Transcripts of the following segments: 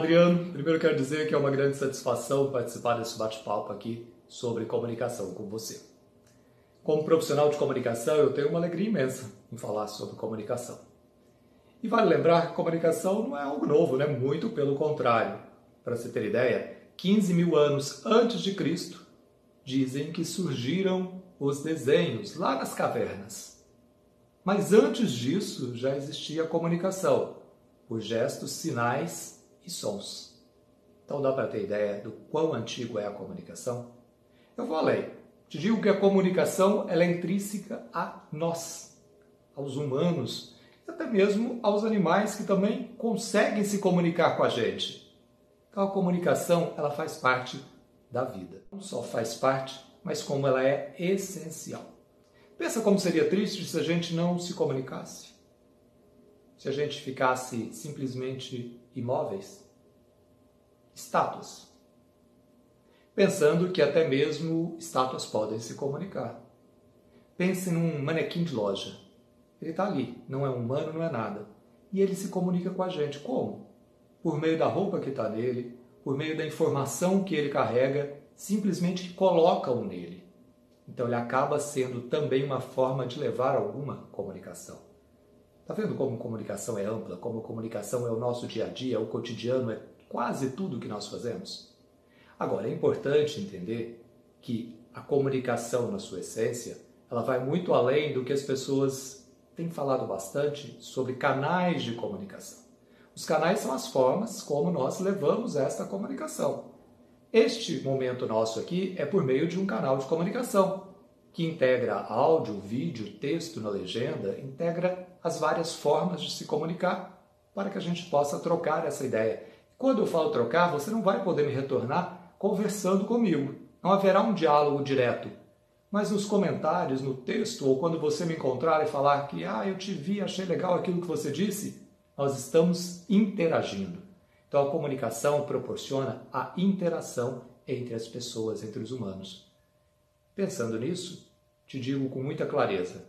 Adriano. Primeiro quero dizer que é uma grande satisfação participar desse bate-papo aqui sobre comunicação com você. Como profissional de comunicação, eu tenho uma alegria imensa em falar sobre comunicação. E vale lembrar que comunicação não é algo novo, né? Muito pelo contrário. Para você ter ideia, 15 mil anos antes de Cristo, dizem que surgiram os desenhos lá nas cavernas. Mas antes disso já existia comunicação, por gestos, sinais e sons. Então dá para ter ideia do quão antigo é a comunicação? Eu vou além. Te digo que a comunicação é intrínseca a nós, aos humanos, e até mesmo aos animais que também conseguem se comunicar com a gente. Então a comunicação ela faz parte da vida. Não só faz parte, mas como ela é essencial. Pensa como seria triste se a gente não se comunicasse. Se a gente ficasse simplesmente imóveis, estátuas pensando que até mesmo estátuas podem se comunicar. Pense num manequim de loja. Ele está ali, não é humano, não é nada. E ele se comunica com a gente. Como? Por meio da roupa que está nele, por meio da informação que ele carrega, simplesmente colocam nele. Então ele acaba sendo também uma forma de levar alguma comunicação. Está vendo como comunicação é ampla, como comunicação é o nosso dia a dia, é o cotidiano, é quase tudo que nós fazemos? Agora, é importante entender que a comunicação, na sua essência, ela vai muito além do que as pessoas têm falado bastante sobre canais de comunicação. Os canais são as formas como nós levamos esta comunicação. Este momento nosso aqui é por meio de um canal de comunicação que integra áudio, vídeo, texto na legenda, integra as várias formas de se comunicar para que a gente possa trocar essa ideia. Quando eu falo trocar, você não vai poder me retornar conversando comigo. Não haverá um diálogo direto. Mas nos comentários, no texto, ou quando você me encontrar e falar que ah, eu te vi, achei legal aquilo que você disse, nós estamos interagindo. Então a comunicação proporciona a interação entre as pessoas, entre os humanos. Pensando nisso, te digo com muita clareza,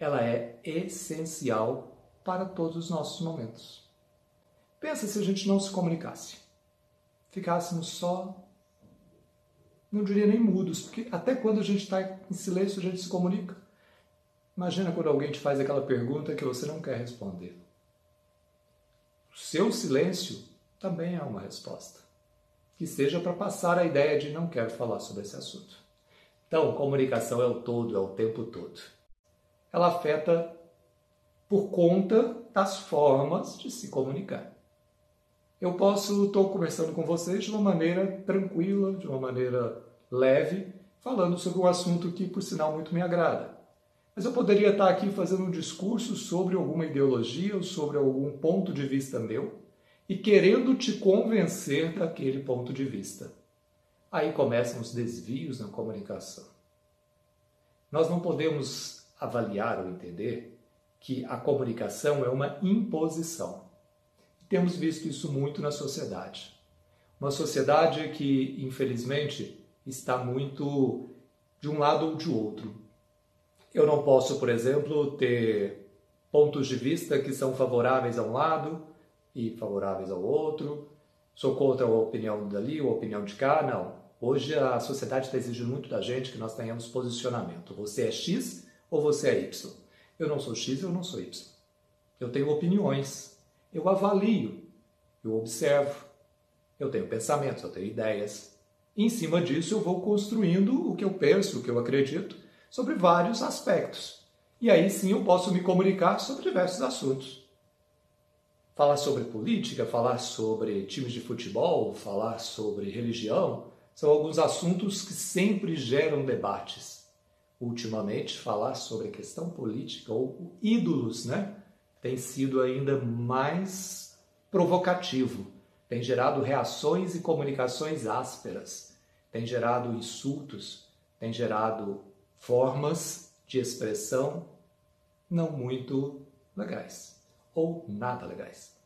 ela é essencial para todos os nossos momentos. Pensa se a gente não se comunicasse. Ficássemos só não diria nem mudos, porque até quando a gente está em silêncio a gente se comunica. Imagina quando alguém te faz aquela pergunta que você não quer responder. O seu silêncio também é uma resposta. Que seja para passar a ideia de não quero falar sobre esse assunto. Então, comunicação é o todo, é o tempo todo. Ela afeta por conta das formas de se comunicar eu posso estou conversando com vocês de uma maneira tranquila, de uma maneira leve, falando sobre um assunto que, por sinal, muito me agrada. Mas eu poderia estar aqui fazendo um discurso sobre alguma ideologia ou sobre algum ponto de vista meu e querendo te convencer daquele ponto de vista. Aí começam os desvios na comunicação. Nós não podemos avaliar ou entender que a comunicação é uma imposição. Temos visto isso muito na sociedade. Uma sociedade que, infelizmente, está muito de um lado ou de outro. Eu não posso, por exemplo, ter pontos de vista que são favoráveis a um lado e favoráveis ao outro. Sou contra a opinião dali ou a opinião de cá. Não. Hoje a sociedade está exigindo muito da gente que nós tenhamos posicionamento. Você é X ou você é Y? Eu não sou X, eu não sou Y. Eu tenho opiniões, eu avalio, eu observo, eu tenho pensamentos, eu tenho ideias. E em cima disso eu vou construindo o que eu penso, o que eu acredito, sobre vários aspectos. E aí sim eu posso me comunicar sobre diversos assuntos. Falar sobre política, falar sobre times de futebol, falar sobre religião, são alguns assuntos que sempre geram debates. Ultimamente, falar sobre a questão política ou ídolos, né? tem sido ainda mais provocativo, tem gerado reações e comunicações ásperas, tem gerado insultos, tem gerado formas de expressão não muito legais ou nada legais.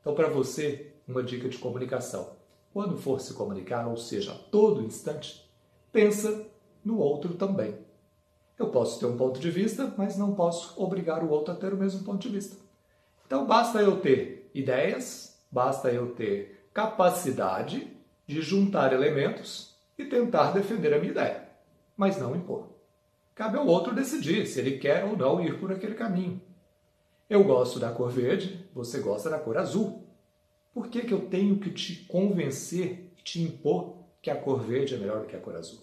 Então, para você, uma dica de comunicação. Quando for se comunicar, ou seja, a todo instante, pensa no outro também. Eu posso ter um ponto de vista, mas não posso obrigar o outro a ter o mesmo ponto de vista. Então basta eu ter ideias, basta eu ter capacidade de juntar elementos e tentar defender a minha ideia, mas não impor. Cabe ao outro decidir se ele quer ou não ir por aquele caminho. Eu gosto da cor verde, você gosta da cor azul. Por que, que eu tenho que te convencer e te impor que a cor verde é melhor do que a cor azul?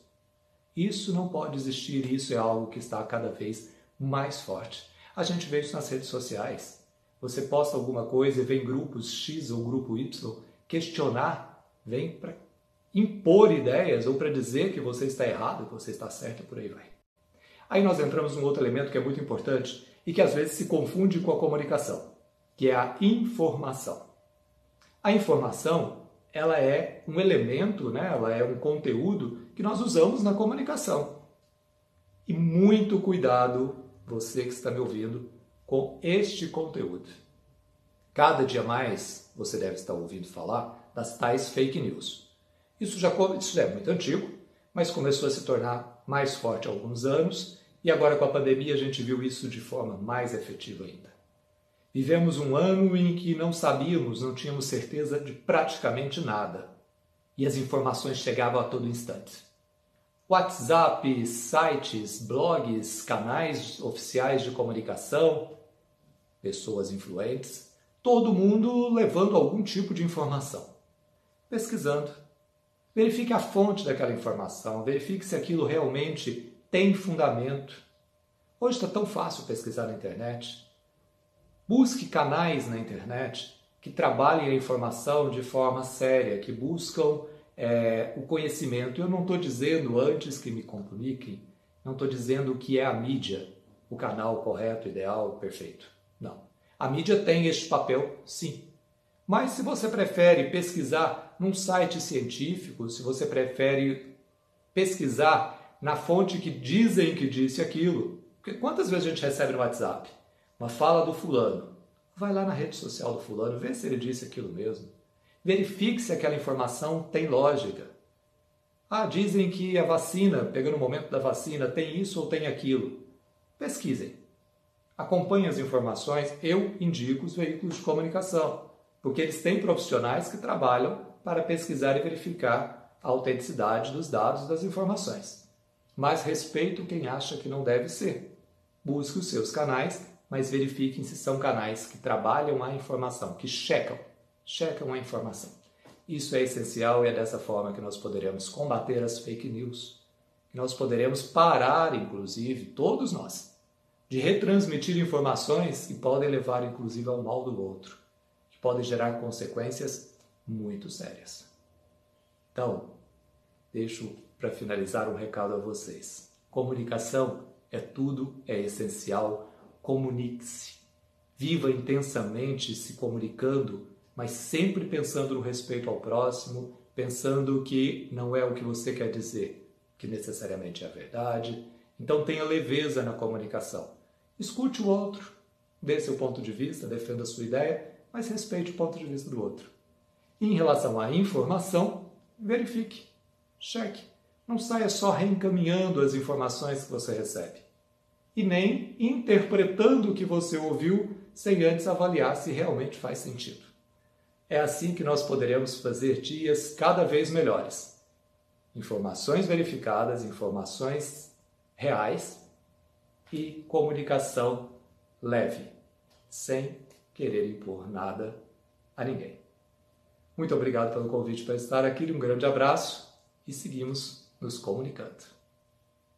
Isso não pode existir, isso é algo que está cada vez mais forte. A gente vê isso nas redes sociais. Você posta alguma coisa e vem grupos X ou grupo Y questionar, vem para impor ideias ou para dizer que você está errado, que você está certo e por aí vai. Aí nós entramos num outro elemento que é muito importante e que às vezes se confunde com a comunicação, que é a informação. A informação, ela é um elemento, né? ela é um conteúdo que nós usamos na comunicação. E muito cuidado, você que está me ouvindo, com este conteúdo. Cada dia mais você deve estar ouvindo falar das tais fake news. Isso já, isso é muito antigo, mas começou a se tornar mais forte há alguns anos e agora com a pandemia a gente viu isso de forma mais efetiva ainda. Vivemos um ano em que não sabíamos, não tínhamos certeza de praticamente nada e as informações chegavam a todo instante. WhatsApp, sites, blogs, canais oficiais de comunicação, pessoas influentes, todo mundo levando algum tipo de informação. Pesquisando. Verifique a fonte daquela informação, verifique se aquilo realmente tem fundamento. Hoje está tão fácil pesquisar na internet. Busque canais na internet que trabalhem a informação de forma séria, que buscam é, o conhecimento. Eu não estou dizendo antes que me comuniquem, não estou dizendo que é a mídia o canal correto, ideal, perfeito. Não. A mídia tem este papel, sim. Mas se você prefere pesquisar num site científico, se você prefere pesquisar na fonte que dizem que disse aquilo, porque quantas vezes a gente recebe no WhatsApp uma fala do fulano? Vai lá na rede social do fulano, vê se ele disse aquilo mesmo. Verifique se aquela informação tem lógica. Ah, dizem que a vacina, pegando o momento da vacina, tem isso ou tem aquilo. Pesquisem acompanhe as informações, eu indico os veículos de comunicação, porque eles têm profissionais que trabalham para pesquisar e verificar a autenticidade dos dados das informações. Mas respeito quem acha que não deve ser. Busque os seus canais, mas verifiquem se são canais que trabalham a informação, que checam, checam a informação. Isso é essencial e é dessa forma que nós poderemos combater as fake news, que nós poderemos parar, inclusive, todos nós, de retransmitir informações que podem levar inclusive ao mal do outro, que podem gerar consequências muito sérias. Então, deixo para finalizar um recado a vocês. Comunicação é tudo, é essencial. Comunique-se. Viva intensamente se comunicando, mas sempre pensando no respeito ao próximo, pensando que não é o que você quer dizer, que necessariamente é a verdade. Então tenha leveza na comunicação. Escute o outro, dê seu ponto de vista, defenda a sua ideia, mas respeite o ponto de vista do outro. Em relação à informação, verifique, cheque. Não saia só reencaminhando as informações que você recebe. E nem interpretando o que você ouviu sem antes avaliar se realmente faz sentido. É assim que nós poderemos fazer dias cada vez melhores. Informações verificadas, informações reais e comunicação leve, sem querer impor nada a ninguém. Muito obrigado pelo convite para estar aqui, um grande abraço e seguimos nos comunicando.